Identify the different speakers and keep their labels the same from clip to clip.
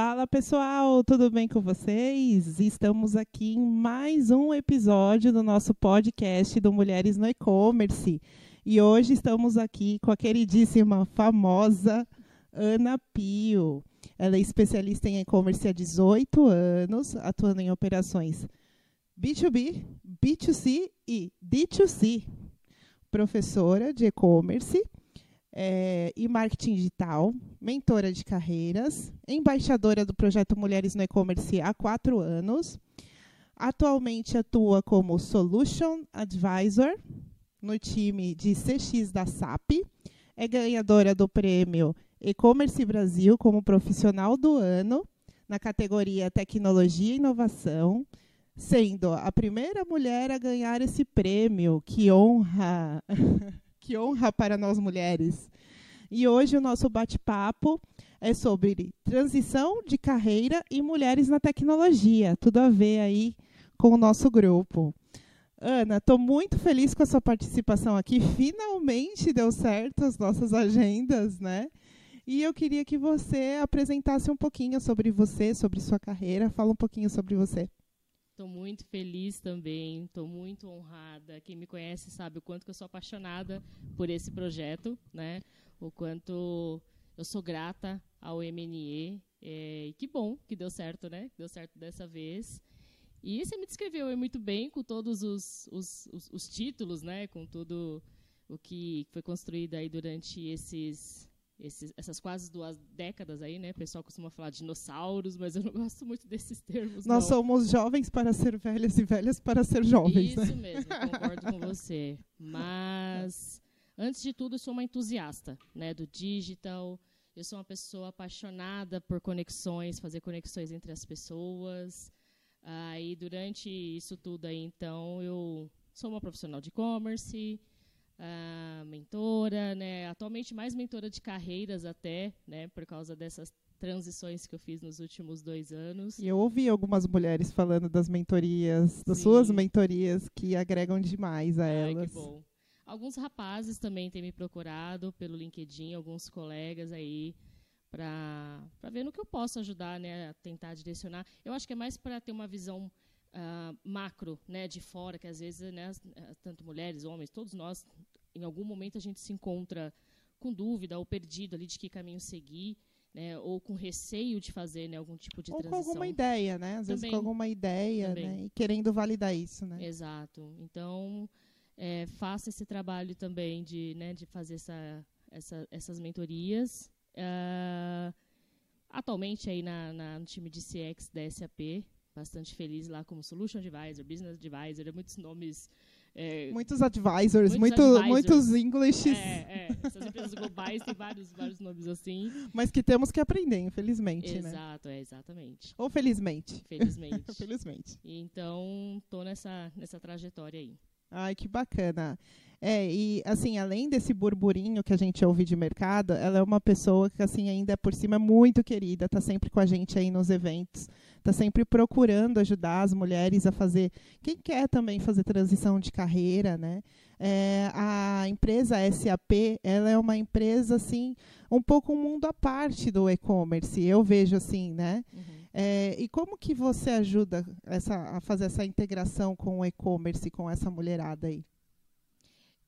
Speaker 1: Fala pessoal, tudo bem com vocês? Estamos aqui em mais um episódio do nosso podcast do Mulheres no E-Commerce. E hoje estamos aqui com a queridíssima, famosa Ana Pio. Ela é especialista em e-commerce há 18 anos, atuando em operações B2B, B2C e D2C. Professora de e-commerce é, e marketing digital, mentora de carreiras, embaixadora do projeto Mulheres no E-Commerce há quatro anos. Atualmente atua como Solution Advisor no time de CX da SAP. É ganhadora do prêmio E-Commerce Brasil como profissional do ano na categoria Tecnologia e Inovação, sendo a primeira mulher a ganhar esse prêmio. Que honra! que honra para nós mulheres. E hoje o nosso bate-papo é sobre transição de carreira e mulheres na tecnologia. Tudo a ver aí com o nosso grupo. Ana, estou muito feliz com a sua participação aqui. Finalmente deu certo as nossas agendas, né? E eu queria que você apresentasse um pouquinho sobre você, sobre sua carreira. Fala um pouquinho sobre você.
Speaker 2: Estou muito feliz também, estou muito honrada. Quem me conhece sabe o quanto que eu sou apaixonada por esse projeto, né? O quanto eu sou grata ao MNE. É, e que bom que deu certo, né? Deu certo dessa vez. E você me descreveu muito bem com todos os, os, os, os títulos, né? Com tudo o que foi construído aí durante esses esses, essas quase duas décadas aí, né? O pessoal costuma falar de dinossauros, mas eu não gosto muito desses termos.
Speaker 1: Nós
Speaker 2: não.
Speaker 1: somos jovens para ser velhas e velhas para ser jovens.
Speaker 2: Isso
Speaker 1: né?
Speaker 2: mesmo, concordo com você. Mas, antes de tudo, eu sou uma entusiasta né, do digital. Eu sou uma pessoa apaixonada por conexões, fazer conexões entre as pessoas. Aí, durante isso tudo aí, então, eu sou uma profissional de e-commerce, uh, mentora, né? Atualmente mais mentora de carreiras até, né? Por causa dessas transições que eu fiz nos últimos dois anos.
Speaker 1: E eu ouvi algumas mulheres falando das mentorias, das Sim. suas mentorias, que agregam demais a
Speaker 2: Ai,
Speaker 1: elas.
Speaker 2: Que bom. Alguns rapazes também têm me procurado pelo LinkedIn, alguns colegas aí para ver no que eu posso ajudar, né, a tentar direcionar. Eu acho que é mais para ter uma visão uh, macro, né, de fora, que às vezes, né, eh, tanto mulheres, homens, todos nós, em algum momento a gente se encontra com dúvida ou perdido ali de que caminho seguir. Né, ou com receio de fazer né, algum tipo de
Speaker 1: ou
Speaker 2: transição.
Speaker 1: Ou com alguma ideia, né? Às também, vezes com alguma ideia, né? E querendo validar isso, né?
Speaker 2: Exato. Então, é, faça esse trabalho também de, né, de fazer essa, essa, essas mentorias. Uh, atualmente aí na, na, no time de CX da SAP, bastante feliz lá como Solution Advisor, Business Advisor, é muitos nomes.
Speaker 1: É, muitos advisors, muitos, muito, muitos Englishes.
Speaker 2: É, é, essas empresas globais têm vários, vários nomes assim.
Speaker 1: Mas que temos que aprender, infelizmente.
Speaker 2: Né? Exato,
Speaker 1: né?
Speaker 2: é, exatamente.
Speaker 1: Ou felizmente.
Speaker 2: Felizmente.
Speaker 1: felizmente.
Speaker 2: Então, tô nessa, nessa trajetória aí.
Speaker 1: Ai, que bacana. É, e assim, além desse burburinho que a gente ouve de mercado, ela é uma pessoa que assim ainda por cima é muito querida, está sempre com a gente aí nos eventos, está sempre procurando ajudar as mulheres a fazer, quem quer também fazer transição de carreira, né? É, a empresa SAP, ela é uma empresa assim, um pouco um mundo à parte do e-commerce, eu vejo assim, né? Uhum. É, e como que você ajuda essa, a fazer essa integração com o e-commerce, com essa mulherada aí?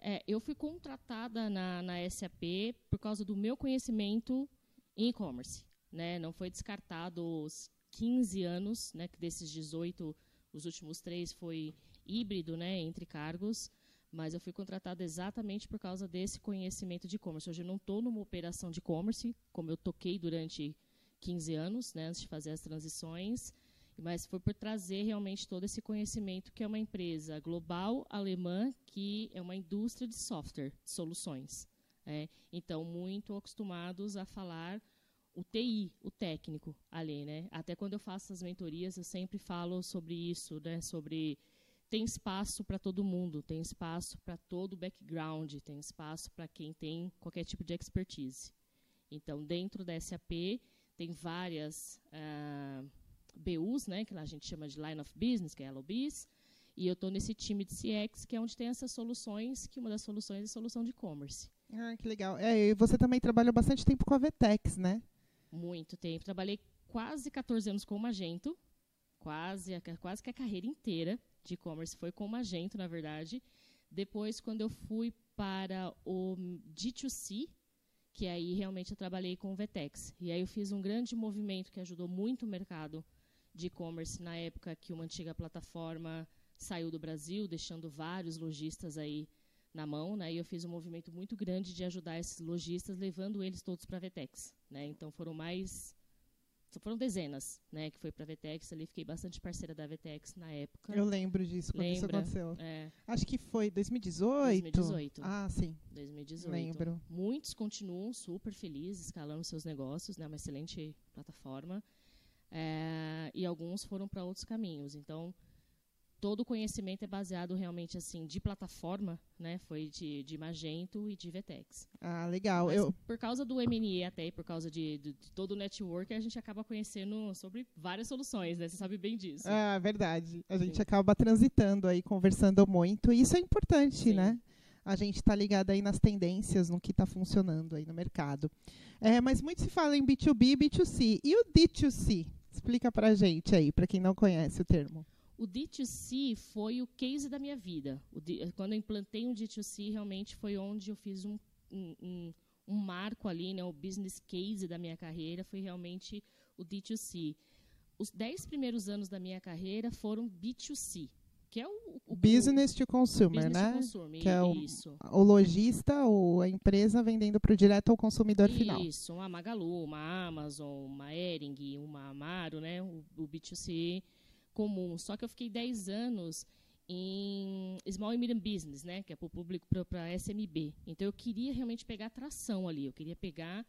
Speaker 2: É, eu fui contratada na, na SAP por causa do meu conhecimento em e-commerce. Né? Não foi descartado os 15 anos, né, que desses 18, os últimos três foi híbrido né, entre cargos, mas eu fui contratada exatamente por causa desse conhecimento de e-commerce. Hoje eu não estou numa operação de e-commerce, como eu toquei durante 15 anos, né, antes de fazer as transições, mas foi por trazer realmente todo esse conhecimento que é uma empresa global alemã que é uma indústria de software, de soluções. É. Então, muito acostumados a falar o TI, o técnico ali, né? Até quando eu faço as mentorias, eu sempre falo sobre isso, né? Sobre tem espaço para todo mundo, tem espaço para todo o background, tem espaço para quem tem qualquer tipo de expertise. Então, dentro da SAP, tem várias uh, BUs, né, que a gente chama de Line of Business, que é LOBs, e eu estou nesse time de CX, que é onde tem essas soluções, que uma das soluções é a solução de e-commerce.
Speaker 1: Ah, que legal. É, e você também trabalhou bastante tempo com a Vetex, né?
Speaker 2: Muito tempo. Trabalhei quase 14 anos como agento, quase, quase que a carreira inteira de e-commerce foi como agento, na verdade. Depois, quando eu fui para o D2C, que aí realmente eu trabalhei com o Vetex. E aí eu fiz um grande movimento que ajudou muito o mercado de e-commerce na época que uma antiga plataforma saiu do Brasil, deixando vários lojistas aí na mão, né? E eu fiz um movimento muito grande de ajudar esses lojistas, levando eles todos para a Vetex, né? Então foram mais foram dezenas, né, que foi para a Vetex, ali fiquei bastante parceira da Vetex na época.
Speaker 1: Eu lembro disso, quando Lembra? isso aconteceu.
Speaker 2: É.
Speaker 1: Acho que foi 2018.
Speaker 2: 2018.
Speaker 1: Ah, sim.
Speaker 2: 2018.
Speaker 1: Lembro.
Speaker 2: Muitos continuam super felizes, escalando seus negócios, né, uma excelente plataforma. É, e alguns foram para outros caminhos. Então, todo o conhecimento é baseado realmente assim de plataforma, né? Foi de, de Magento e de Vtex.
Speaker 1: Ah, legal.
Speaker 2: Mas
Speaker 1: eu...
Speaker 2: Por causa do MNE até e por causa de, de, de, todo o network, a gente acaba conhecendo sobre várias soluções, né? Você sabe bem disso.
Speaker 1: Ah, verdade. A gente Sim. acaba transitando aí, conversando muito. E isso é importante, Sim. né? A gente está ligado aí nas tendências, no que está funcionando aí no mercado. É, mas muito se fala em B2B e B2C. E o D2C? Explica para gente aí, para quem não conhece o termo.
Speaker 2: O D2C foi o case da minha vida. D, quando eu implantei um D2C, realmente foi onde eu fiz um, um, um, um marco ali, né, o business case da minha carreira foi realmente o D2C. Os dez primeiros anos da minha carreira foram B2C, que é o, o
Speaker 1: business to consumer,
Speaker 2: business
Speaker 1: né?
Speaker 2: To consumer,
Speaker 1: que é o,
Speaker 2: isso.
Speaker 1: o lojista ou a empresa vendendo para o direto ao consumidor
Speaker 2: isso,
Speaker 1: final.
Speaker 2: Isso, uma Magalu, uma Amazon, uma Ering, uma Amaro, né? O, o B2C comum. Só que eu fiquei 10 anos em Small and Medium Business, né, que é para o público, para SMB. Então, eu queria realmente pegar tração ali. Eu queria pegar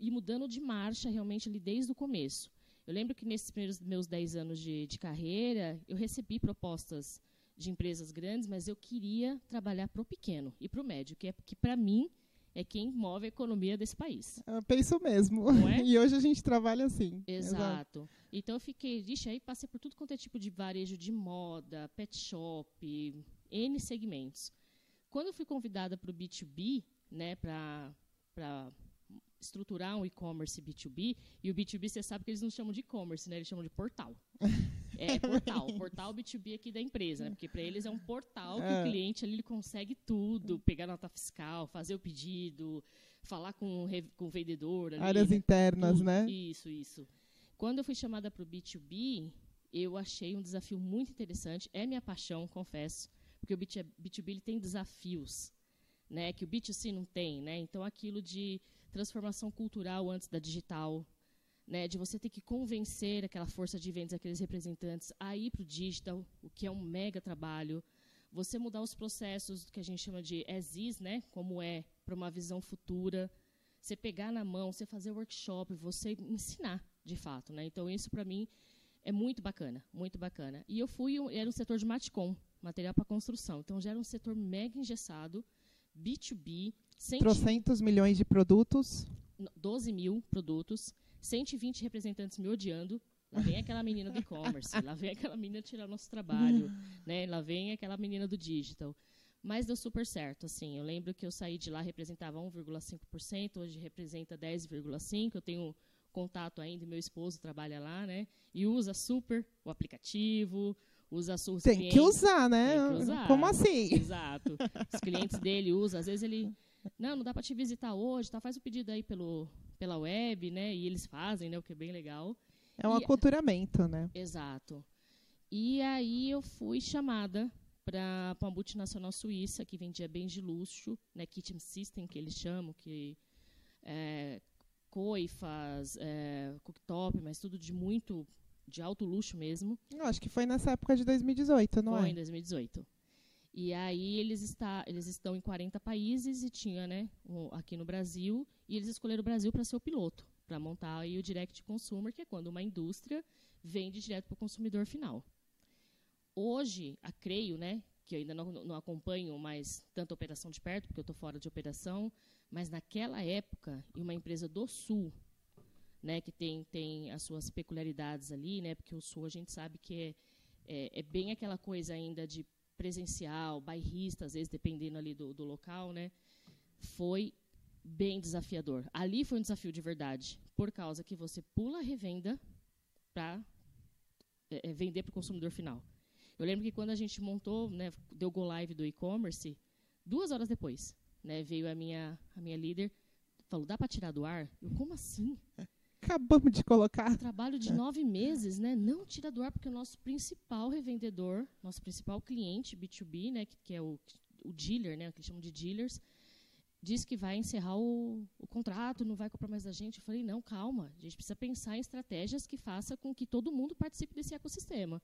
Speaker 2: e mudando de marcha realmente ali desde o começo. Eu lembro que nesses primeiros meus 10 anos de, de carreira, eu recebi propostas de empresas grandes, mas eu queria trabalhar para o pequeno e para o médio, que, é, que para mim é quem move a economia desse país.
Speaker 1: Eu penso mesmo.
Speaker 2: É?
Speaker 1: E hoje a gente trabalha assim.
Speaker 2: Exato. Exato. Então eu fiquei, vixe, aí passei por tudo quanto é tipo de varejo de moda, pet shop, N segmentos. Quando eu fui convidada para o B2B, né, para estruturar um e-commerce B2B, e o B2B você sabe que eles não chamam de e-commerce, né, eles chamam de portal. É, portal. Portal B2B aqui da empresa, né? Porque para eles é um portal que é. o cliente ali ele consegue tudo, pegar nota fiscal, fazer o pedido, falar com, com o vendedor. Ali,
Speaker 1: Áreas
Speaker 2: né?
Speaker 1: internas,
Speaker 2: tudo.
Speaker 1: né?
Speaker 2: Isso, isso. Quando eu fui chamada para o B2B, eu achei um desafio muito interessante. É minha paixão, confesso, porque o B2B ele tem desafios, né? Que o B2C não tem, né? Então aquilo de transformação cultural antes da digital, né, de você ter que convencer aquela força de vendas, aqueles representantes a ir para o digital, o que é um mega trabalho. Você mudar os processos que a gente chama de as is, né, como é, para uma visão futura. Você pegar na mão, você fazer workshop, você ensinar, de fato. Né? Então, isso, para mim, é muito bacana, muito bacana. E eu fui, era um setor de matcom, material para construção. Então, já era um setor mega engessado, B2B.
Speaker 1: Trocentos milhões de produtos.
Speaker 2: 12 mil produtos. 120 representantes me odiando. Lá vem aquela menina do e-commerce, lá vem aquela menina tirar nosso trabalho, né? Lá vem aquela menina do digital. Mas deu super certo, assim. Eu lembro que eu saí de lá representava 1,5%, hoje representa 10,5%. Eu tenho contato ainda, meu esposo trabalha lá, né? E usa super o aplicativo, usa
Speaker 1: Tem que usar, né?
Speaker 2: Que usar.
Speaker 1: Como assim?
Speaker 2: Exato. Os clientes dele usam, às vezes ele não, não dá para te visitar hoje, tá? Faz o pedido aí pelo pela web, né? E eles fazem, né? O que é bem legal.
Speaker 1: É um e, aculturamento, né?
Speaker 2: Exato. E aí eu fui chamada para uma multinacional suíça que vendia bens de luxo, né? Kitchen System, que eles chamam, que é, coifas, é, cooktop, mas tudo de muito de alto luxo mesmo.
Speaker 1: Eu acho que foi nessa época de 2018, não
Speaker 2: foi
Speaker 1: é?
Speaker 2: Foi em 2018. E aí eles, está, eles estão em 40 países e tinha, né, aqui no Brasil, e eles escolheram o Brasil para ser o piloto, para montar aí o direct consumer, que é quando uma indústria vende direto para o consumidor final. Hoje, a Creio, né, que eu ainda não, não acompanho mais tanta operação de perto, porque eu estou fora de operação, mas naquela época, em uma empresa do Sul, né, que tem, tem as suas peculiaridades ali, né, porque o Sul a gente sabe que é, é, é bem aquela coisa ainda de presencial, bairrista, às vezes, dependendo ali do, do local, né? Foi bem desafiador. Ali foi um desafio de verdade, por causa que você pula a revenda para é, é, vender para o consumidor final. Eu lembro que quando a gente montou, né, deu go live do e-commerce, duas horas depois, né, veio a minha, a minha líder, falou, dá para tirar do ar? Eu, como assim?
Speaker 1: Acabamos de colocar.
Speaker 2: Trabalho de nove meses, né? Não tira do ar, porque o nosso principal revendedor, nosso principal cliente, B2B, né, que, que é o, o dealer, né, que eles chamam de dealers, diz que vai encerrar o, o, contrato, não vai comprar mais da gente. Eu falei, não, calma, a gente precisa pensar em estratégias que façam com que todo mundo participe desse ecossistema.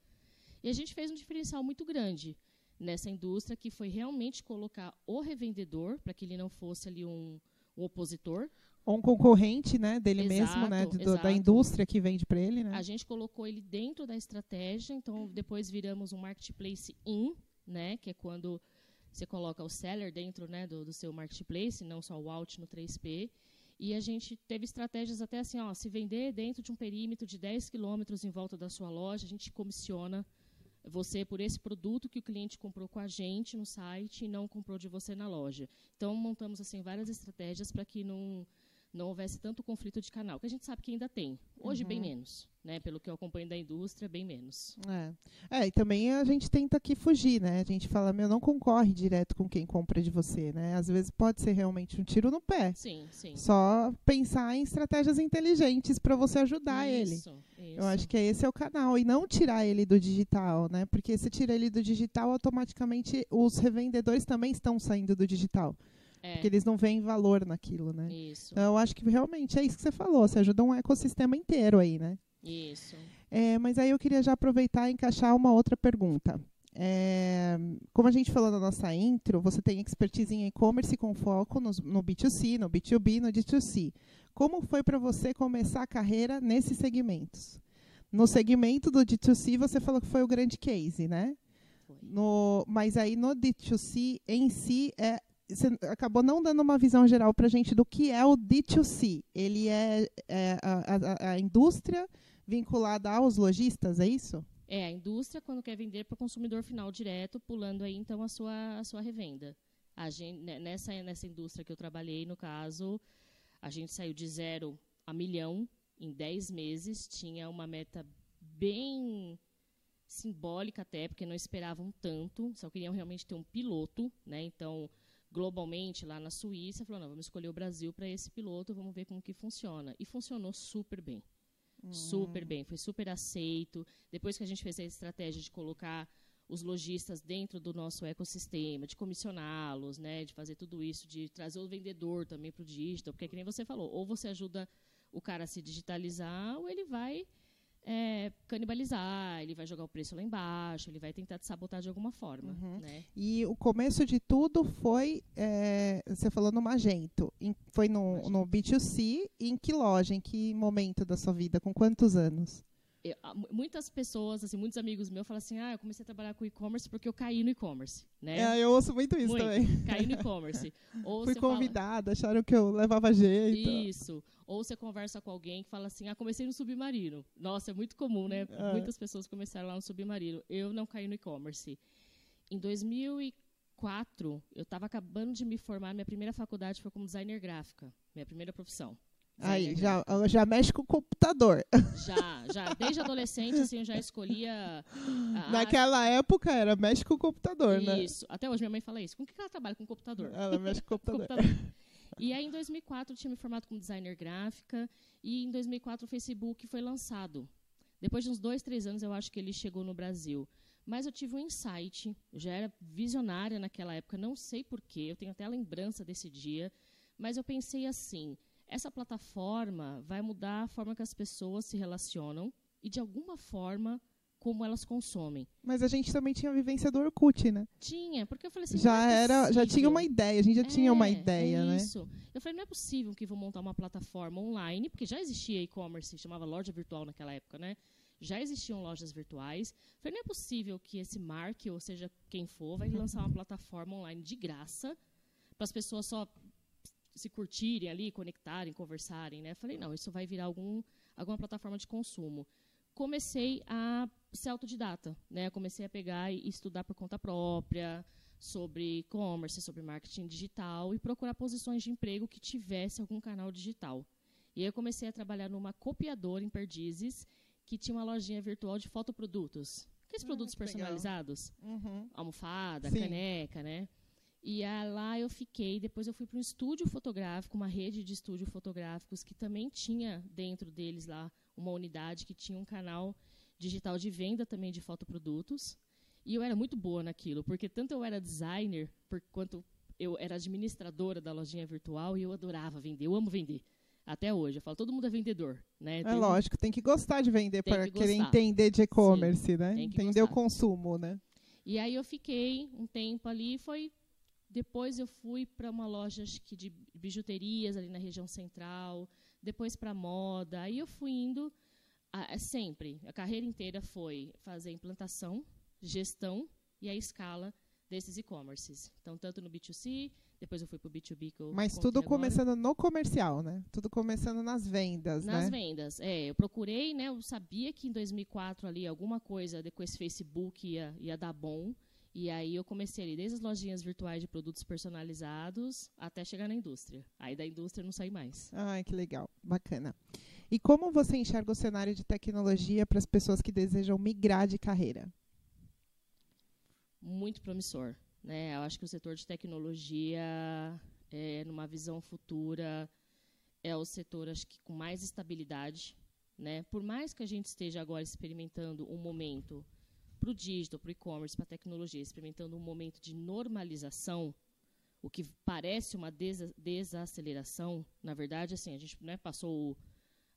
Speaker 2: E a gente fez um diferencial muito grande nessa indústria, que foi realmente colocar o revendedor, para que ele não fosse ali um, um opositor.
Speaker 1: Um concorrente né, dele
Speaker 2: Exato,
Speaker 1: mesmo, né, do, da indústria que vende para ele. Né?
Speaker 2: A gente colocou ele dentro da estratégia, então depois viramos um marketplace in, né, que é quando você coloca o seller dentro né, do, do seu marketplace, não só o out no 3P. E a gente teve estratégias até assim, ó, se vender dentro de um perímetro de 10 quilômetros em volta da sua loja, a gente comissiona você por esse produto que o cliente comprou com a gente no site e não comprou de você na loja. Então montamos assim várias estratégias para que não não houvesse tanto conflito de canal, que a gente sabe que ainda tem. Hoje, uhum. bem menos. Né? Pelo que eu acompanho da indústria, bem menos.
Speaker 1: É. é, e também a gente tenta aqui fugir, né? A gente fala, meu, não concorre direto com quem compra de você, né? Às vezes pode ser realmente um tiro no pé.
Speaker 2: Sim, sim.
Speaker 1: Só pensar em estratégias inteligentes para você ajudar
Speaker 2: isso,
Speaker 1: ele.
Speaker 2: Isso.
Speaker 1: Eu acho que esse é o canal. E não tirar ele do digital, né? Porque se tira ele do digital, automaticamente os revendedores também estão saindo do digital.
Speaker 2: É.
Speaker 1: Porque eles não veem valor naquilo, né?
Speaker 2: Isso.
Speaker 1: Então, eu acho que realmente é isso que você falou. Você ajuda um ecossistema inteiro aí, né?
Speaker 2: Isso.
Speaker 1: É, mas aí eu queria já aproveitar e encaixar uma outra pergunta. É, como a gente falou na nossa intro, você tem expertise em e-commerce com foco no, no B2C, no B2B, no D2C. Como foi para você começar a carreira nesses segmentos? No segmento do D2C, você falou que foi o grande case, né? No, mas aí no D2C em si é você acabou não dando uma visão geral para a gente do que é o D2C. Ele é, é a, a, a, indústria vinculada aos lojistas, é isso?
Speaker 2: É, a indústria quando quer vender para o consumidor final direto, pulando aí então a sua, a sua revenda. A gente, nessa, nessa indústria que eu trabalhei, no caso, a gente saiu de zero a milhão em 10 meses, tinha uma meta bem simbólica até, porque não esperavam tanto, só queriam realmente ter um piloto, né? Então, globalmente lá na Suíça, falou, não, vamos escolher o Brasil para esse piloto, vamos ver como que funciona. E funcionou super bem. Hum. Super bem, foi super aceito. Depois que a gente fez a estratégia de colocar os lojistas dentro do nosso ecossistema, de comissioná-los, né, de fazer tudo isso, de trazer o vendedor também para o digital, porque que nem você falou, ou você ajuda o cara a se digitalizar, ou ele vai é, canibalizar, ele vai jogar o preço lá embaixo, ele vai tentar te sabotar de alguma forma.
Speaker 1: Uhum.
Speaker 2: Né?
Speaker 1: E o começo de tudo foi, é, você falou no Magento, em, foi no, no B2C, em que loja, em que momento da sua vida, com quantos anos?
Speaker 2: Eu, muitas pessoas, assim, muitos amigos meus falam assim, ah, eu comecei a trabalhar com e-commerce porque eu caí no e-commerce, né?
Speaker 1: É, eu ouço muito isso
Speaker 2: muito.
Speaker 1: também.
Speaker 2: Caí no e-commerce.
Speaker 1: Fui convidada, fala... acharam que eu levava jeito.
Speaker 2: Isso. Ou você conversa com alguém que fala assim, ah, comecei no submarino. Nossa, é muito comum, né? É. Muitas pessoas começaram lá no submarino. Eu não caí no e-commerce. Em 2004, eu estava acabando de me formar, minha primeira faculdade foi como designer gráfica, minha primeira profissão.
Speaker 1: Aí, já, já mexe com o computador.
Speaker 2: Já, já. Desde adolescente, assim, eu já escolhia.
Speaker 1: Naquela época era mexe com o computador,
Speaker 2: isso.
Speaker 1: né?
Speaker 2: Isso. Até hoje minha mãe fala isso. Com que ela trabalha? Com computador.
Speaker 1: Ela mexe com o computador. computador.
Speaker 2: E aí, em 2004, eu tinha me formado como designer gráfica. E em 2004, o Facebook foi lançado. Depois de uns dois, três anos, eu acho que ele chegou no Brasil. Mas eu tive um insight. Eu já era visionária naquela época, não sei porquê. Eu tenho até a lembrança desse dia. Mas eu pensei assim essa plataforma vai mudar a forma que as pessoas se relacionam e, de alguma forma, como elas consomem.
Speaker 1: Mas a gente também tinha a vivência do Orkut, né?
Speaker 2: Tinha, porque eu falei assim,
Speaker 1: já
Speaker 2: é
Speaker 1: era, já tinha uma ideia, a gente já é, tinha uma ideia,
Speaker 2: é
Speaker 1: né?
Speaker 2: Isso. Eu falei, não é possível que vou montar uma plataforma online, porque já existia e-commerce, chamava loja virtual naquela época, né? Já existiam lojas virtuais. Eu falei, não é possível que esse Mark, ou seja, quem for, vai lançar uma plataforma online de graça para as pessoas só se curtirem ali, conectarem, conversarem, né? Falei, não, isso vai virar algum, alguma plataforma de consumo. Comecei a ser autodidata, né? Comecei a pegar e estudar por conta própria sobre e-commerce, sobre marketing digital e procurar posições de emprego que tivesse algum canal digital. E aí eu comecei a trabalhar numa copiadora em Perdizes, que tinha uma lojinha virtual de fotoprodutos. Aqueles
Speaker 1: Ah,
Speaker 2: produtos personalizados,
Speaker 1: Uhum.
Speaker 2: almofada,
Speaker 1: Sim.
Speaker 2: caneca, né? E ah, lá eu fiquei, depois eu fui para um estúdio fotográfico, uma rede de estúdios fotográficos que também tinha dentro deles lá uma unidade que tinha um canal digital de venda também de fotoprodutos. E eu era muito boa naquilo, porque tanto eu era designer, por quanto eu era administradora da lojinha virtual e eu adorava vender, eu amo vender. Até hoje, eu falo, todo mundo é vendedor, né?
Speaker 1: É
Speaker 2: Tem-
Speaker 1: lógico, tem que gostar de vender para
Speaker 2: que
Speaker 1: querer
Speaker 2: gostar.
Speaker 1: entender de e-commerce, né? Entender o
Speaker 2: gostar.
Speaker 1: consumo, né?
Speaker 2: E aí eu fiquei um tempo ali, foi depois eu fui para uma loja que de bijuterias ali na região central, depois para moda. Aí eu fui indo a- a- sempre, a carreira inteira foi fazer implantação, gestão e a escala desses e-commerces. Então tanto no B2C, depois eu fui para o B2B que eu
Speaker 1: Mas tudo
Speaker 2: agora.
Speaker 1: começando no comercial, né? Tudo começando nas vendas,
Speaker 2: Nas
Speaker 1: né?
Speaker 2: vendas, é. Eu procurei, né? Eu sabia que em 2004 ali alguma coisa com esse Facebook ia, ia dar bom. E aí eu comecei ali, desde as lojinhas virtuais de produtos personalizados até chegar na indústria. Aí da indústria eu não saí mais.
Speaker 1: Ai, que legal, bacana. E como você enxerga o cenário de tecnologia para as pessoas que desejam migrar de carreira?
Speaker 2: Muito promissor, né? Eu acho que o setor de tecnologia, é, numa visão futura, é o setor acho que com mais estabilidade, né? Por mais que a gente esteja agora experimentando um momento para o digital, para o e-commerce, para a tecnologia, experimentando um momento de normalização, o que parece uma desa desaceleração, na verdade, assim, a gente né, passou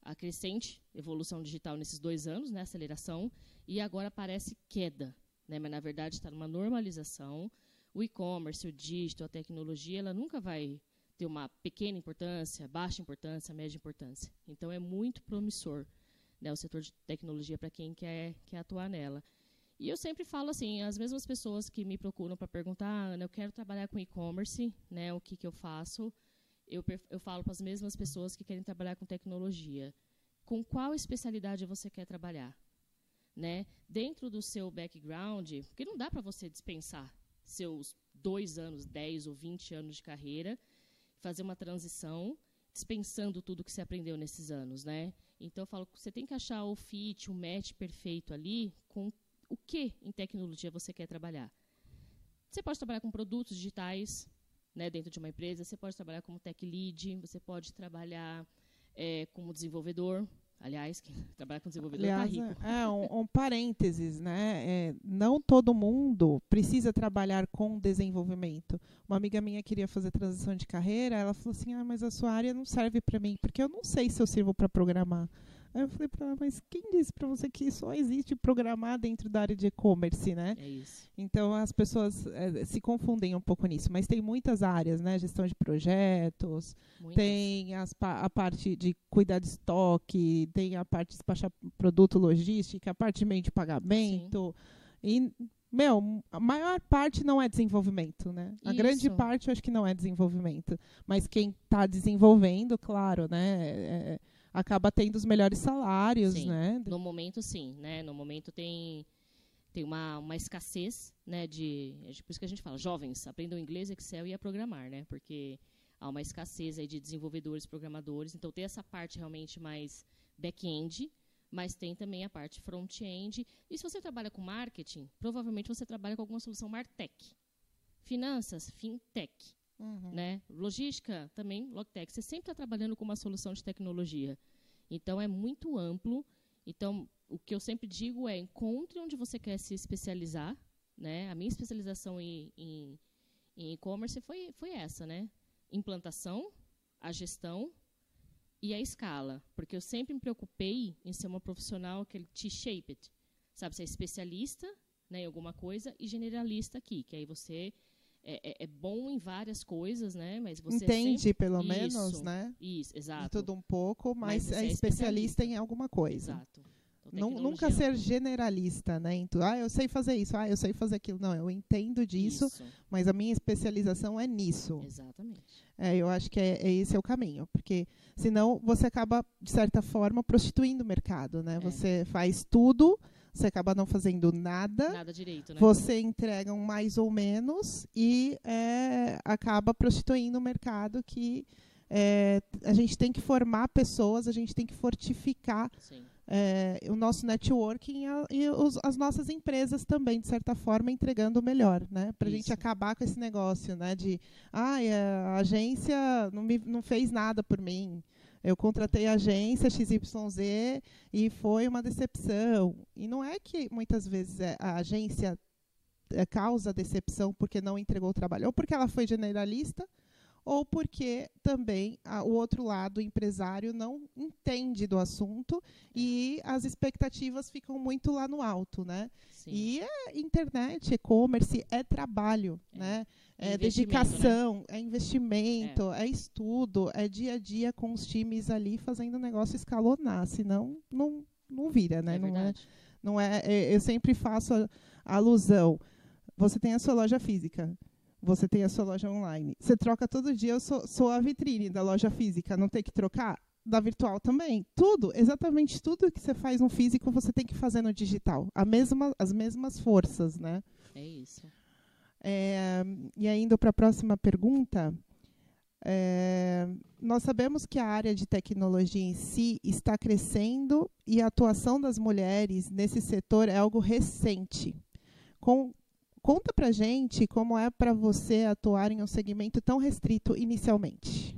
Speaker 2: a crescente evolução digital nesses dois anos, né, aceleração, e agora parece queda, né, mas na verdade está numa normalização. O e-commerce, o digital, a tecnologia, ela nunca vai ter uma pequena importância, baixa importância, média importância. Então é muito promissor né, o setor de tecnologia para quem quer, quer atuar nela. E eu sempre falo assim, as mesmas pessoas que me procuram para perguntar, Ana, eu quero trabalhar com e-commerce, né, o que, que eu faço, eu, eu falo para as mesmas pessoas que querem trabalhar com tecnologia. Com qual especialidade você quer trabalhar? Né? Dentro do seu background, porque não dá para você dispensar seus dois anos, 10 ou 20 anos de carreira, fazer uma transição, dispensando tudo que você aprendeu nesses anos, né? Então eu falo você tem que achar o fit, o match perfeito ali com o que em tecnologia você quer trabalhar. Você pode trabalhar com produtos digitais, né, dentro de uma empresa. Você pode trabalhar como tech lead. Você pode trabalhar eh, como desenvolvedor. Aliás, quem trabalha com desenvolvedor está rico.
Speaker 1: é um, um parênteses, né? É, não todo mundo precisa trabalhar com desenvolvimento. Uma amiga minha queria fazer transição de carreira, ela falou assim: "Ah, mas a sua área não serve para mim, porque eu não sei se eu sirvo para programar". Aí eu falei para ela: "Mas quem disse para você que só existe programar dentro da área de e-commerce, né?"
Speaker 2: É isso.
Speaker 1: Então as pessoas eh, se confundem um pouco nisso, mas tem muitas áreas, né? Gestão de projetos,
Speaker 2: Muitas.
Speaker 1: tem as a parte de cuidar de estoque, tem a parte de despachar produto logística, a parte de meio de pagamento. E, meu, a maior parte não é desenvolvimento, né? A grande
Speaker 2: Isso.
Speaker 1: parte eu acho que não é desenvolvimento. Mas quem está desenvolvendo, claro, né? é, acaba tendo os melhores salários,
Speaker 2: Sim.
Speaker 1: né?
Speaker 2: No momento, sim. Né? No momento tem, tem uma, uma escassez né, de. é Por isso que a gente fala, jovens, aprendam inglês, Excel e a programar, né? Porque há uma escassez aí de desenvolvedores, programadores. Então tem essa parte realmente mais back-end, mas tem também a parte front-end. E se você trabalha com marketing, provavelmente você trabalha com alguma solução Martech. Finanças, fintech.
Speaker 1: Uhum.
Speaker 2: né? Logística também, Logtech. Você sempre está trabalhando com uma solução de tecnologia. Então é muito amplo. Então o que eu sempre digo é encontre onde você quer se especializar, né? A minha especialização em e-commerce foi foi essa, né? Implantação, a gestão e a escala, porque eu sempre me preocupei em ser uma profissional que T-shaped, sabe? Você é especialista, né, em alguma coisa e generalista aqui, que aí você é, é- é bom em várias coisas, né? Mas você é
Speaker 1: Entende,
Speaker 2: sempre...
Speaker 1: pelo
Speaker 2: Isso.
Speaker 1: menos, né?
Speaker 2: Isso,
Speaker 1: De
Speaker 2: exato.
Speaker 1: tudo um pouco, mas,
Speaker 2: Mas
Speaker 1: é
Speaker 2: é
Speaker 1: especialista
Speaker 2: especialista.
Speaker 1: em alguma coisa.
Speaker 2: Exato. Então,
Speaker 1: nunca ser generalista, né? Em tu- ah, eu sei fazer isso, ah, eu sei fazer aquilo. Não, eu entendo disso,
Speaker 2: Isso,
Speaker 1: mas a minha especialização é nisso.
Speaker 2: exatamente.
Speaker 1: É, eu acho que é, é esse é o caminho, porque senão você acaba, de certa forma, prostituindo o mercado, né?
Speaker 2: É.
Speaker 1: Você faz tudo, você acaba não fazendo nada,
Speaker 2: Nada direito, né?
Speaker 1: você entrega um mais ou menos e é, acaba prostituindo o mercado que é, a gente tem que formar pessoas, a gente tem que fortificar é, o nosso networking a, e os, as nossas empresas também, de certa forma, entregando o melhor, né? Para a gente acabar com esse negócio, né? De, ah, a agência não, me, não fez nada por mim. Eu contratei a agência XYZ e foi uma decepção. E não é que muitas vezes é, a agência é, causa decepção porque não entregou o trabalho, ou porque ela foi generalista, ou porque também a, o outro lado, o empresário, não entende do assunto e as expectativas ficam muito lá no alto, né? Sim. E é internet, e-commerce é trabalho, é. né? É, é dedicação, né? é investimento, é. é. estudo, é dia a dia com os times ali fazendo o negócio escalonar, senão não, não vira, né?
Speaker 2: É
Speaker 1: não,
Speaker 2: é,
Speaker 1: não é, é, eu sempre faço a, a alusão. Você tem a sua loja física, você tem a sua loja online. Você troca todo dia, eu sou, sou a vitrine da loja física, não tem que trocar? Da virtual também. Tudo, exatamente tudo que você faz no físico, você tem que fazer no digital. A mesma, as mesmas forças, né?
Speaker 2: É isso.
Speaker 1: É, e ainda para a próxima pergunta, é, nós sabemos que a área de tecnologia em si está crescendo e a atuação das mulheres nesse setor é algo recente. Com, conta para gente como é para você atuar em um segmento tão restrito inicialmente.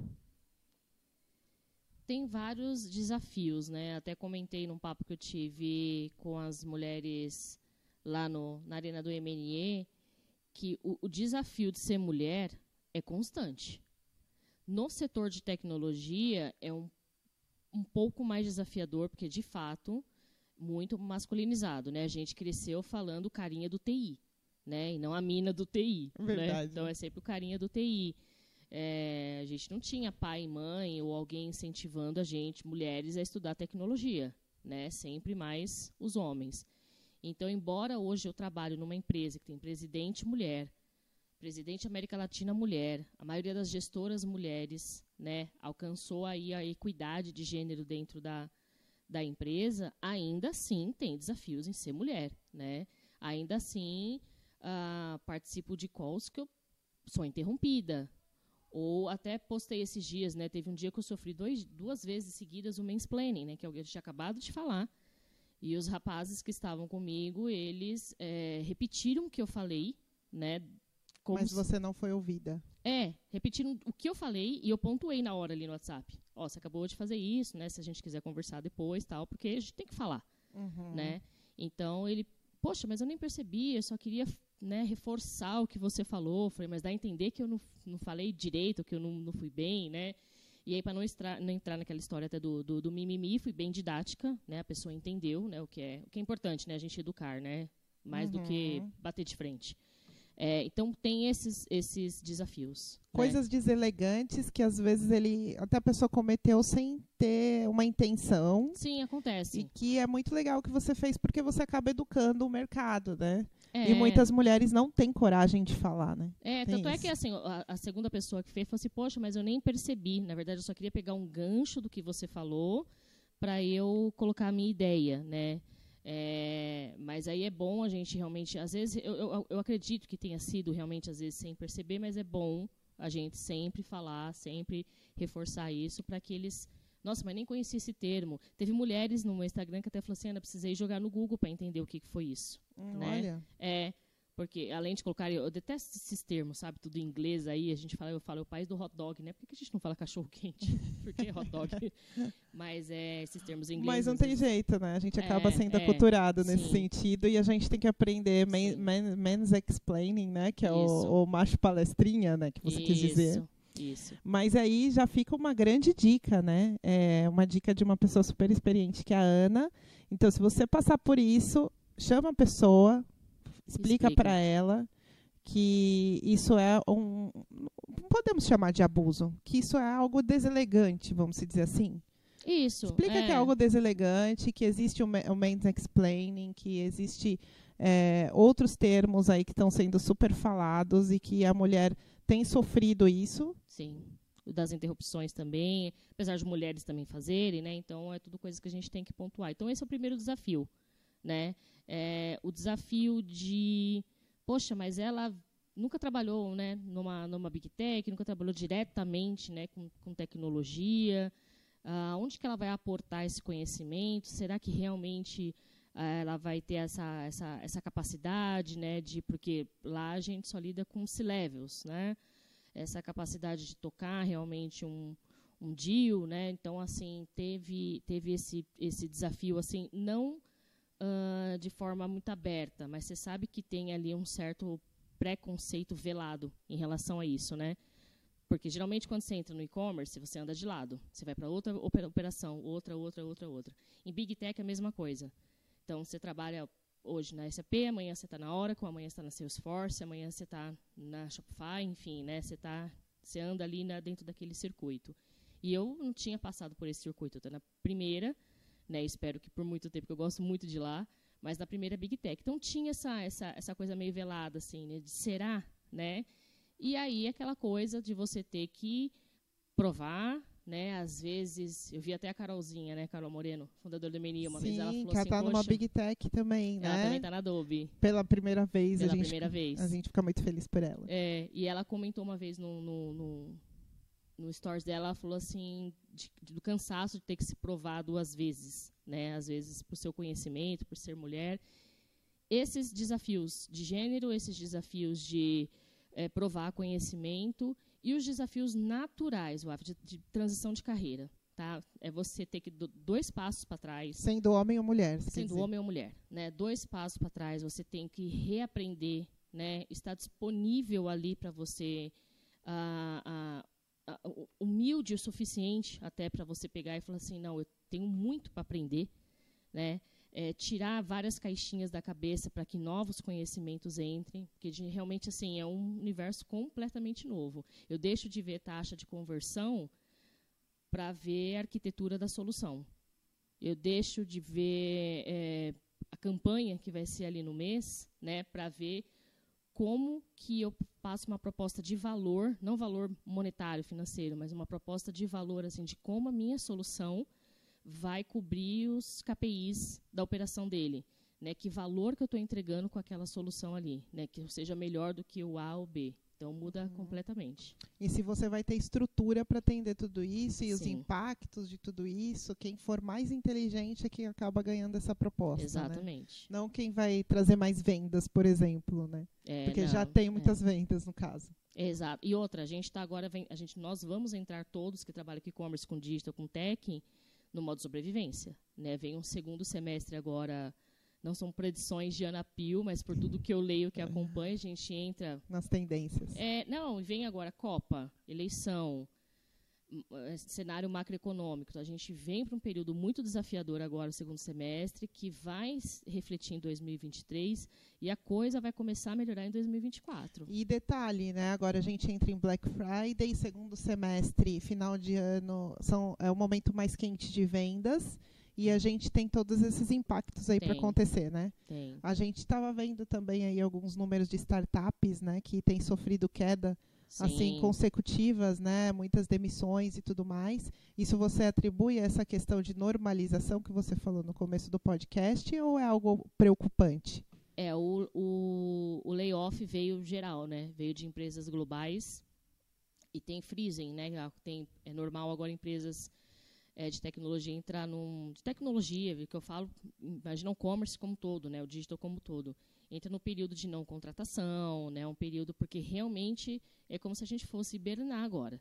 Speaker 2: Tem vários desafios, né? Até comentei num papo que eu tive com as mulheres lá no, na arena do MNE que o, o desafio de ser mulher é constante. No setor de tecnologia é um, um pouco mais desafiador, porque de fato muito masculinizado, né? A gente cresceu falando carinha do TI, né? E não a mina do TI, né? Então é sempre o carinha do TI. É, a gente não tinha pai e mãe ou alguém incentivando a gente, mulheres, a estudar tecnologia, né? Sempre mais os homens. Então, embora hoje eu trabalhe numa empresa que tem presidente mulher, presidente América Latina mulher, a maioria das gestoras mulheres, né, alcançou aí a equidade de gênero dentro da, da empresa, ainda assim tem desafios em ser mulher, né? Ainda assim uh, participo de calls que eu sou interrompida, ou até postei esses dias, né? Teve um dia que eu sofri dois, duas vezes seguidas o mansplaining, né? Que eu tinha acabado de falar. E os rapazes que estavam comigo, eles é, repetiram o que eu falei, né?
Speaker 1: Mas você não foi ouvida.
Speaker 2: É, repetiram o que eu falei e eu pontuei na hora ali no WhatsApp. Ó, você acabou de fazer isso, né? Se a gente quiser conversar depois, tal, porque a gente tem que falar, uhum. né? Então ele, poxa, mas eu nem percebi, eu só queria né, reforçar o que você falou. Falei, mas dá a entender que eu não, não falei direito, que eu não, não fui bem, né? E aí, para não, não, entrar naquela história até do, do, do, mimimi, fui bem didática, né? A pessoa entendeu, né? O que é, o que é importante, né? A gente educar, né? Mais uhum. do que uhum. bater de frente. É, então tem esses, esses desafios. Né?
Speaker 1: Coisas né? deselegantes que às vezes ele até a pessoa cometeu sem ter uma intenção.
Speaker 2: Sim, acontece.
Speaker 1: E que é muito legal que você fez porque você acaba educando o mercado, né? É. E muitas mulheres não têm coragem de falar, né?
Speaker 2: É,
Speaker 1: Tem
Speaker 2: tanto é isso. é que assim, a, a, segunda pessoa que fez falou assim, poxa, mas eu nem percebi. Na verdade, eu só queria pegar um gancho do que você falou para eu colocar a minha ideia, né? É, mas aí é bom a gente realmente, às vezes, eu, eu, eu acredito que tenha sido realmente, às vezes, sem perceber, mas é bom a gente sempre falar, sempre reforçar isso para que eles nossa, mas nem conhecia esse termo. Teve mulheres no meu Instagram que até falaram assim, Ana, precisei jogar no Google para entender o que, que foi isso.
Speaker 1: Hum,
Speaker 2: né?
Speaker 1: Olha.
Speaker 2: É, porque além de colocar, eu detesto esses termos, sabe, tudo em inglês aí, a gente fala, eu falo o país do hot dog, né? Por que a gente não fala cachorro quente? Por que hot dog? Mas é esses termos em inglês.
Speaker 1: Mas não tem jeito, né? A gente acaba é, sendo é, aculturado nesse sim. sentido e a gente tem que aprender man, man, men's explaining, né? Que é o, o, macho palestrinha, né? Que você
Speaker 2: Isso.
Speaker 1: quis dizer.
Speaker 2: Isso.
Speaker 1: Mas aí já fica uma grande dica, né? É uma dica de uma pessoa super experiente que é a Ana. Então, se você passar por isso, chama a pessoa, explica, explica. para ela que isso é um. Não podemos chamar de abuso, que isso é algo deselegante, vamos dizer assim.
Speaker 2: Isso.
Speaker 1: Explica
Speaker 2: é.
Speaker 1: que é algo deselegante, que existe o, o mains explaining, que existe é, outros termos aí que estão sendo super falados e que a mulher tem sofrido isso.
Speaker 2: Sim. Das interrupções também, apesar de mulheres também fazerem, né? Então é tudo coisa que a gente tem que pontuar. Então esse é o primeiro desafio, né? É, o desafio de, poxa, mas ela nunca trabalhou né, numa, numa Big Tech, nunca trabalhou diretamente né, com, com tecnologia. Uh, onde que ela vai aportar esse conhecimento? Será que realmente ela vai ter essa, essa, essa capacidade, né, de porque lá a gente só lida com C-levels, né? Essa capacidade de tocar realmente um, um deal, né? Então assim teve teve esse esse desafio assim não uh, de forma muito aberta, mas você sabe que tem ali um certo preconceito velado em relação a isso, né? Porque geralmente quando você entra no e-commerce, você anda de lado. Você vai para outra operação, outra, outra, outra, outra. Em Big Tech é a mesma coisa. Então você trabalha hoje na SAP, amanhã você está na Oracle, amanhã você está na Salesforce, amanhã você está na Shopify, enfim, né? Você tá, você anda ali na, dentro daquele circuito. E eu não tinha passado por esse circuito. Eu estou na primeira, né? Espero que por muito tempo, que eu gosto muito de lá, mas na primeira Big Tech. Então tinha essa essa essa coisa meio velada assim, né? De será, né? E aí aquela coisa de você ter que provar, né? Às vezes, eu vi até a Carolzinha, né, Carol Moreno, fundadora do Meni, uma
Speaker 1: Sim,
Speaker 2: vez ela falou
Speaker 1: que ela
Speaker 2: assim,
Speaker 1: tá numa Big Tech também, né?
Speaker 2: Ela também tá na Adobe.
Speaker 1: Pela primeira vez.
Speaker 2: Pela
Speaker 1: a gente,
Speaker 2: primeira vez.
Speaker 1: A gente fica muito feliz por ela.
Speaker 2: É, e ela comentou uma vez no, no, no, no stories dela, ela falou assim, de, do cansaço de ter que se provar duas vezes, né? Às vezes por seu conhecimento, por ser mulher. Esses desafios de gênero, esses desafios de é, provar conhecimento e os desafios naturais, o de, de transição de carreira. Tá? É você ter que dois passos para trás.
Speaker 1: Sendo homem ou mulher.
Speaker 2: Sendo homem ou mulher. Né? Dois passos para trás, você tem que reaprender, né? está disponível ali para você, ah, ah, ah, humilde o suficiente até para você pegar e falar assim: não, eu tenho muito para aprender. Né? É, tirar várias caixinhas da cabeça para que novos conhecimentos entrem, porque de, realmente assim é um universo completamente novo. Eu deixo de ver taxa de conversão para ver a arquitetura da solução. Eu deixo de ver é, a campanha que vai ser ali no mês, né, para ver como que eu passo uma proposta de valor, não valor monetário, financeiro, mas uma proposta de valor assim de como a minha solução vai cobrir os KPIs da operação dele. Né, que valor que eu estou entregando com aquela solução ali, né, que seja melhor do que o A ou B. Então muda uhum. completamente.
Speaker 1: E se você vai ter estrutura para atender tudo isso e Sim. os impactos de tudo isso, quem for mais inteligente é quem acaba ganhando essa proposta. Né?
Speaker 2: Exatamente.
Speaker 1: Né? Não quem vai trazer mais vendas, por exemplo, né? É, Porque não, já tem é. muitas é. vendas no caso.
Speaker 2: Exato. E outra, a gente está agora, a gente, nós vamos entrar todos que trabalham com e-commerce, com digital, com tech, no modo sobrevivência. Né? Vem um segundo semestre agora, não são predições de Ana Pio, mas por tudo que eu leio, que acompanha, a gente entra...
Speaker 1: Nas tendências.
Speaker 2: É, não, vem agora Copa, eleição, cenário macroeconômico. Então, a gente vem para um período muito desafiador agora, o segundo semestre, que vai refletir em 2023 e a coisa vai começar a melhorar em 2024.
Speaker 1: E detalhe, né? Agora a gente entra em Black Friday, segundo semestre, final de ano, são, é o momento mais quente de vendas. E a gente tem todos esses impactos aí para acontecer, né?
Speaker 2: Tem.
Speaker 1: A gente estava vendo também aí alguns números de startups, né, que têm sofrido queda Sim. assim consecutivas, né? Muitas demissões e tudo mais. Isso você atribui a essa questão de normalização que você falou no começo do podcast ou é algo preocupante?
Speaker 2: É, o, o, o layoff veio geral, né? Veio de empresas globais e tem freezing, né? Tem, é normal agora empresas é, de tecnologia entrar num de tecnologia, que eu falo, imagina o commerce como todo, né? O digital como todo entra no período de não contratação, né, um período porque realmente é como se a gente fosse hibernar agora.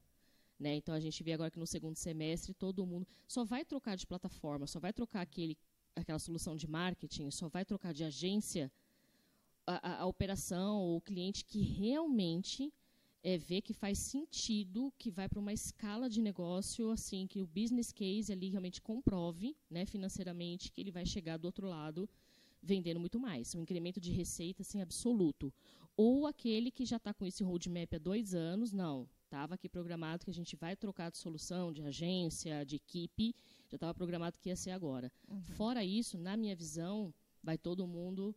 Speaker 2: Né? Então a gente vê agora que no segundo semestre todo mundo só vai trocar de plataforma, só vai trocar aquele, aquela solução de marketing, só vai trocar de agência a, a, a operação ou o cliente que realmente é, vê que faz sentido, que vai para uma escala de negócio assim que o business case ali realmente comprove, né, financeiramente, que ele vai chegar do outro lado vendendo muito mais. Um incremento de receita assim, absoluto. Ou aquele que já está com esse roadmap há dois anos, não. Estava aqui programado que a gente vai trocar de solução, de agência, de equipe, já estava programado que ia ser agora. Uhum. Fora isso, na minha visão, vai todo mundo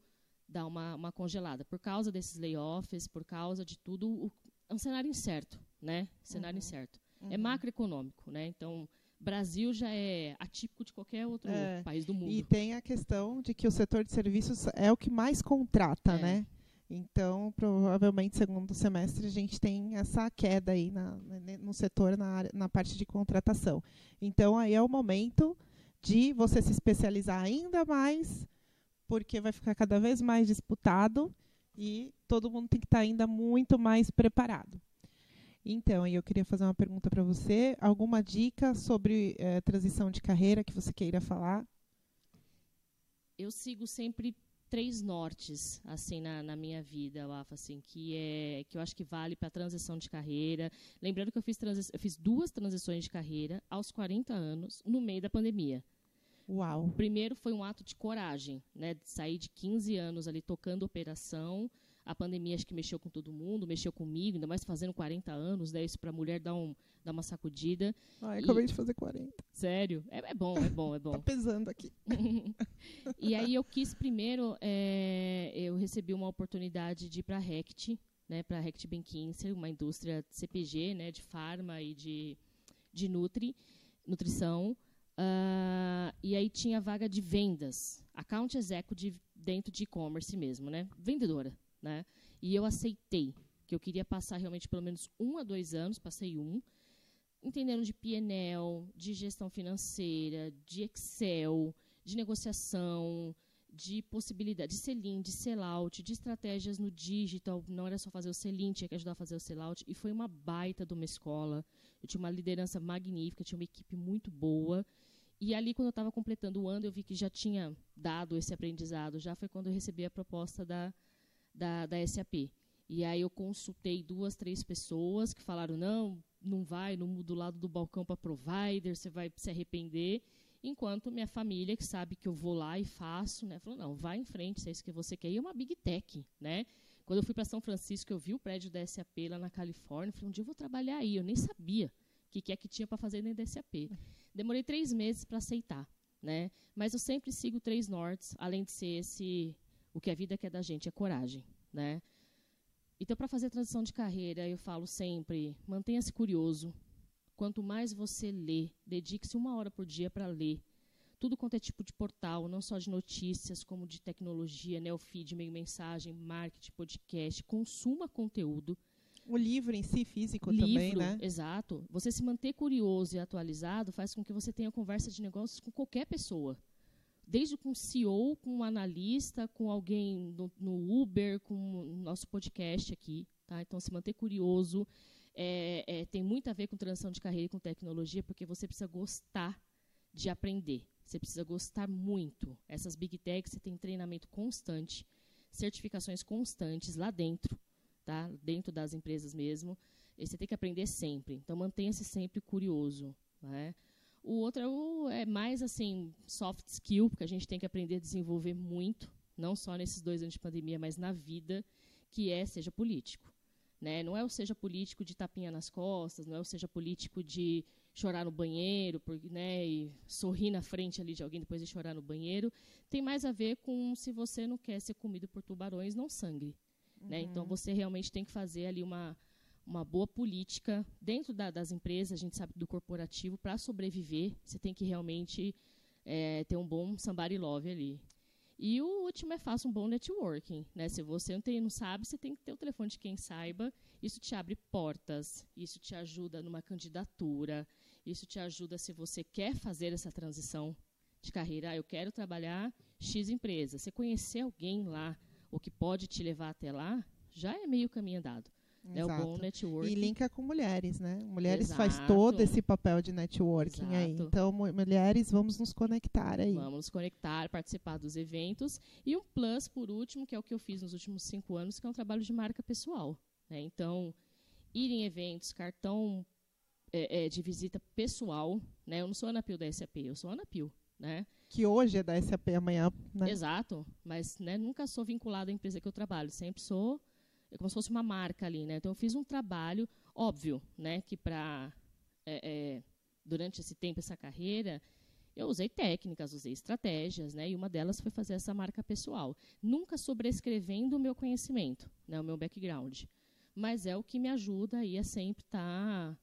Speaker 2: dar uma, uma congelada. Por causa desses layoffs, por causa de tudo, o, é um cenário incerto, né? Cenário uhum. incerto. É uhum. É macroeconômico, né? Então, Brasil já é atípico de qualquer outro é, país do mundo.
Speaker 1: E tem a questão de que o setor de serviços é o que mais contrata, é. né? Então, provavelmente, segundo semestre, a gente tem essa queda aí na, no setor, na, área, na parte de contratação. Então, aí é o momento de você se especializar ainda mais, porque vai ficar cada vez mais disputado e todo mundo tem que estar ainda muito mais preparado. Então, eu queria fazer uma pergunta para você. Alguma dica sobre eh, transição de carreira que você queira falar?
Speaker 2: Eu sigo sempre três nortes assim na, na minha vida, Wafa, assim, que é que eu acho que vale para transição de carreira. Lembrando que eu fiz eu fiz duas transições de carreira aos 40 anos, no meio da pandemia.
Speaker 1: Uau.
Speaker 2: O primeiro foi um ato de coragem, né, de sair de 15 anos ali tocando operação a pandemia acho que mexeu com todo mundo, mexeu comigo, ainda mais fazendo 40 anos, né? Isso para a mulher dar, um, uma sacudida.
Speaker 1: Ai, e... acabei de fazer 40.
Speaker 2: Sério? É, é bom, é bom, é bom.
Speaker 1: tá pesando aqui.
Speaker 2: e aí eu quis primeiro, é, eu recebi uma oportunidade de ir para a Rect, né? Para a Rect Benkinser, uma indústria CPG, né? De farma e de, de nutri, nutrição. Uh, e aí tinha vaga de vendas, account executive dentro de e-commerce mesmo, né? Vendedora, né? E eu aceitei que eu queria passar realmente pelo menos um a dois anos, passei um, entendendo de PNL, de gestão financeira, de Excel, de negociação, de possibilidade, de selim, de sellout, de estratégias no digital. Não era só fazer o selim, tinha que ajudar a fazer o sellout. E foi uma baita de uma escola. Eu tinha uma liderança magnífica, tinha uma equipe muito boa. E ali, quando eu estava completando o ano, eu vi que já tinha dado esse aprendizado. Já foi quando eu recebi a proposta da, da, da SAP. E aí eu consultei duas, três pessoas que falaram, não, não vai, não muda o lado do balcão para provider, você vai se arrepender. Enquanto minha família, que sabe que eu vou lá e faço, né, falou, não, vai em frente, se é isso que você quer. E é uma big tech, né? Quando eu fui para São Francisco, eu vi o prédio da SAP lá na Califórnia, falei, um dia eu vou trabalhar aí. Eu nem sabia o que, que é que tinha para fazer dentro da SAP. Demorei três meses para aceitar, né? Mas eu sempre sigo três nortes, além de ser esse o que a vida quer da gente é coragem, né? Então, para fazer transição de carreira, eu falo sempre: mantenha-se curioso. Quanto mais você lê, dedique-se uma hora por dia para ler. Tudo quanto é tipo de portal, não só de notícias, como de tecnologia, neofeed, meio mensagem, marketing, podcast. Consuma conteúdo.
Speaker 1: O livro em si, físico
Speaker 2: livro,
Speaker 1: também, né?
Speaker 2: Exato. Você se manter curioso e atualizado faz com que você tenha conversa de negócios com qualquer pessoa desde com CEO, com um analista, com alguém no, no Uber, com o nosso podcast aqui. Tá? Então, se manter curioso é, é, tem muito a ver com transição de carreira e com tecnologia, porque você precisa gostar de aprender. Você precisa gostar muito. Essas big techs, você tem treinamento constante, certificações constantes lá dentro, tá? dentro das empresas mesmo. E você tem que aprender sempre. Então, mantenha-se sempre curioso. Né? O outro é, o, é mais assim soft skill, porque a gente tem que aprender a desenvolver muito, não só nesses dois anos de pandemia, mas na vida, que é seja político. Né? Não é o seja político de tapinha nas costas, não é o seja político de chorar no banheiro, porque, né, e sorrir na frente ali de alguém depois de chorar no banheiro. Tem mais a ver com se você não quer ser comido por tubarões, não sangre. Uhum. Né? Então você realmente tem que fazer ali uma uma boa política dentro da, das empresas, a gente sabe do corporativo, para sobreviver, você tem que realmente é, ter um bom somebody love ali. E o último é faça um bom networking. Né? Se você não, tem, não sabe, você tem que ter o telefone de quem saiba. Isso te abre portas, isso te ajuda numa candidatura, isso te ajuda se você quer fazer essa transição de carreira. Ah, eu quero trabalhar X empresa. Você conhecer alguém lá, o que pode te levar até lá, já é meio caminho andado. É o bom networking.
Speaker 1: E linka com mulheres, né? Mulheres Exato. faz todo esse papel de networking Exato. aí. Então, mulheres, vamos nos conectar aí.
Speaker 2: Vamos nos conectar, participar dos eventos. E um plus, por último, que é o que eu fiz nos últimos cinco anos, que é um trabalho de marca pessoal. Né? Então, ir em eventos, cartão é, é, de visita pessoal. Né? Eu não sou a Anapil da SAP, eu sou a Anapil. Né?
Speaker 1: Que hoje é da SAP, amanhã. Né?
Speaker 2: Exato, mas né, nunca sou vinculado à empresa que eu trabalho, sempre sou é como se fosse uma marca ali, né? Então eu fiz um trabalho óbvio, né? Que para é, é, durante esse tempo, essa carreira, eu usei técnicas, usei estratégias, né? E uma delas foi fazer essa marca pessoal, nunca sobrescrevendo o meu conhecimento, né? O meu background, mas é o que me ajuda aí a sempre estar tá,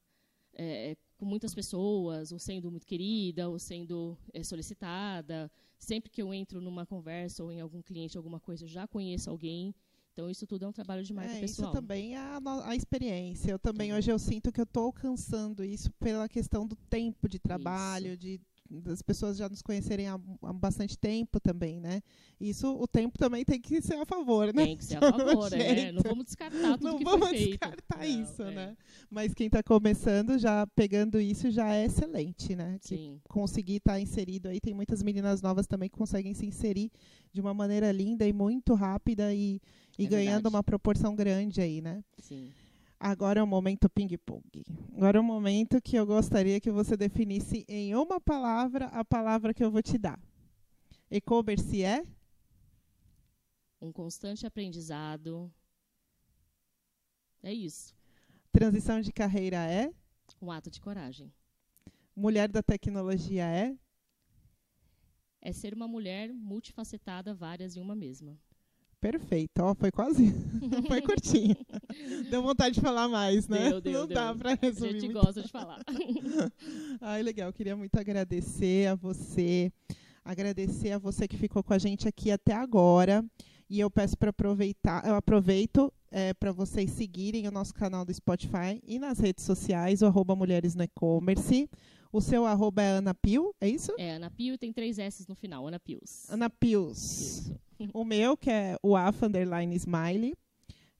Speaker 2: é, com muitas pessoas, ou sendo muito querida, ou sendo é, solicitada. Sempre que eu entro numa conversa ou em algum cliente, alguma coisa, eu já conheço alguém Então, isso tudo é um trabalho de marca
Speaker 1: é,
Speaker 2: pessoal.
Speaker 1: Isso também é a, a experiência. Eu também, hoje, eu sinto que eu estou alcançando isso pela questão do tempo de trabalho, de das pessoas já nos conhecerem há, há, bastante tempo também, né? Isso, o tempo também tem que ser a favor, né?
Speaker 2: Tem que ser a favor, é. Não vamos descartar tudo
Speaker 1: Não
Speaker 2: que
Speaker 1: vamos
Speaker 2: feito.
Speaker 1: descartar
Speaker 2: Não,
Speaker 1: isso,
Speaker 2: é.
Speaker 1: né? Mas quem está começando, já pegando isso, já é excelente, né? Que
Speaker 2: Sim,
Speaker 1: conseguir estar inserido aí. Tem muitas meninas novas também que conseguem se inserir de uma maneira linda e muito rápida e, e
Speaker 2: É
Speaker 1: ganhando
Speaker 2: verdade.
Speaker 1: uma proporção grande aí, né?
Speaker 2: sim.
Speaker 1: Agora é o momento ping-pong. Agora é o momento que eu gostaria que você definisse em uma palavra a palavra que eu vou te dar. E-commerce é?
Speaker 2: Um constante aprendizado. É isso.
Speaker 1: Transição de carreira é?
Speaker 2: Um ato de coragem.
Speaker 1: Mulher da tecnologia é?
Speaker 2: É ser uma mulher multifacetada, várias em uma mesma.
Speaker 1: Perfeito. Ó, foi quase. foi curtinho. Deu vontade de falar mais, né?
Speaker 2: Deu, deu,
Speaker 1: Não
Speaker 2: deu.
Speaker 1: dá pra
Speaker 2: A
Speaker 1: resumir.
Speaker 2: gente
Speaker 1: muito.
Speaker 2: gosta de falar.
Speaker 1: Ai, legal. Queria muito agradecer a você, agradecer a você que ficou com a gente aqui até agora. E eu peço para aproveitar, eu aproveito para vocês seguirem o nosso canal do Spotify e nas redes sociais, o arroba Mulheres no E-Commerce. O seu arroba é Ana Pio, é isso?
Speaker 2: É, Ana Pio tem três S no final, Ana Pios.
Speaker 1: Ana Pios. O meu, que é o AFA Underline Smiley.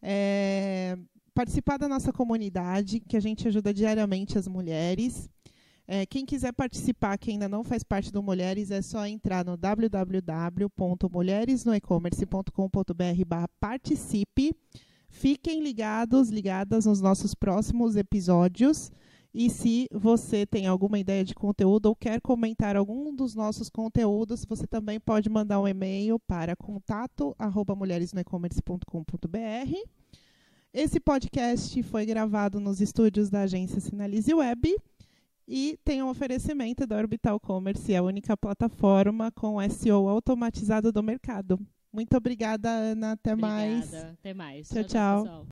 Speaker 1: É, participar da nossa comunidade, que a gente ajuda diariamente as mulheres. É, quem quiser participar, que ainda não faz parte do Mulheres, é só entrar no www.mulheresnoecommerce.com.br barra participe. Fiquem ligados, ligadas nos nossos próximos episódios. E se você tem alguma ideia de conteúdo ou quer comentar algum dos nossos conteúdos, você também pode mandar um e-mail para contato@mulheresnoecommerce.com.br. Esse podcast foi gravado nos estúdios da agência Sinalize Web e tem um oferecimento da Orbital Commerce, a única plataforma com SEO automatizado do mercado. Muito obrigada, Ana. Até mais.
Speaker 2: Obrigada. Até mais.
Speaker 1: Tchau, tchau.
Speaker 2: pessoal.